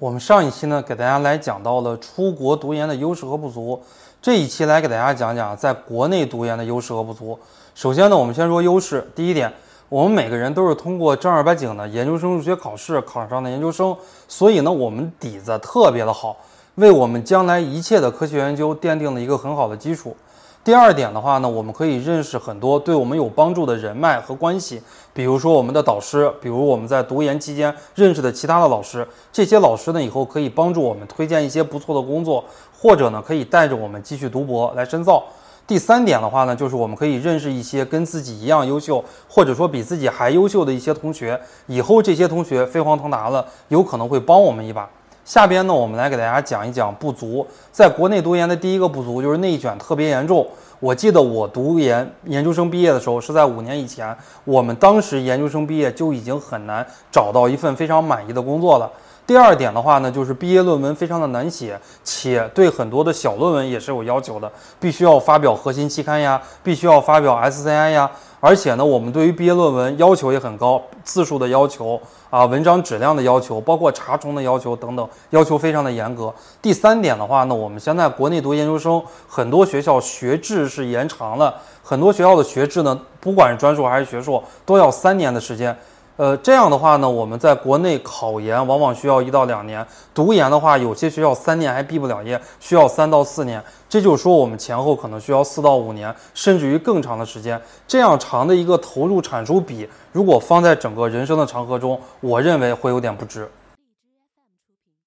我们上一期呢，给大家来讲到了出国读研的优势和不足。这一期来给大家讲讲在国内读研的优势和不足。首先呢，我们先说优势。第一点，我们每个人都是通过正儿八经的研究生入学考试考上的研究生，所以呢，我们底子特别的好，为我们将来一切的科学研究奠定了一个很好的基础。第二点的话呢，我们可以认识很多对我们有帮助的人脉和关系，比如说我们的导师，比如我们在读研期间认识的其他的老师，这些老师呢以后可以帮助我们推荐一些不错的工作，或者呢可以带着我们继续读博来深造。第三点的话呢，就是我们可以认识一些跟自己一样优秀，或者说比自己还优秀的一些同学，以后这些同学飞黄腾达了，有可能会帮我们一把。下边呢，我们来给大家讲一讲不足。在国内读研的第一个不足就是内卷特别严重。我记得我读研研究生毕业的时候是在五年以前，我们当时研究生毕业就已经很难找到一份非常满意的工作了。第二点的话呢，就是毕业论文非常的难写，且对很多的小论文也是有要求的，必须要发表核心期刊呀，必须要发表 SCI 呀。而且呢，我们对于毕业论文要求也很高，字数的要求啊，文章质量的要求，包括查重的要求等等，要求非常的严格。第三点的话呢，我们现在国内读研究生，很多学校学制是延长了，很多学校的学制呢，不管是专硕还是学硕，都要三年的时间。呃，这样的话呢，我们在国内考研往往需要一到两年，读研的话，有些学校三年还毕不了业，需要三到四年。这就是说，我们前后可能需要四到五年，甚至于更长的时间。这样长的一个投入产出比，如果放在整个人生的长河中，我认为会有点不值。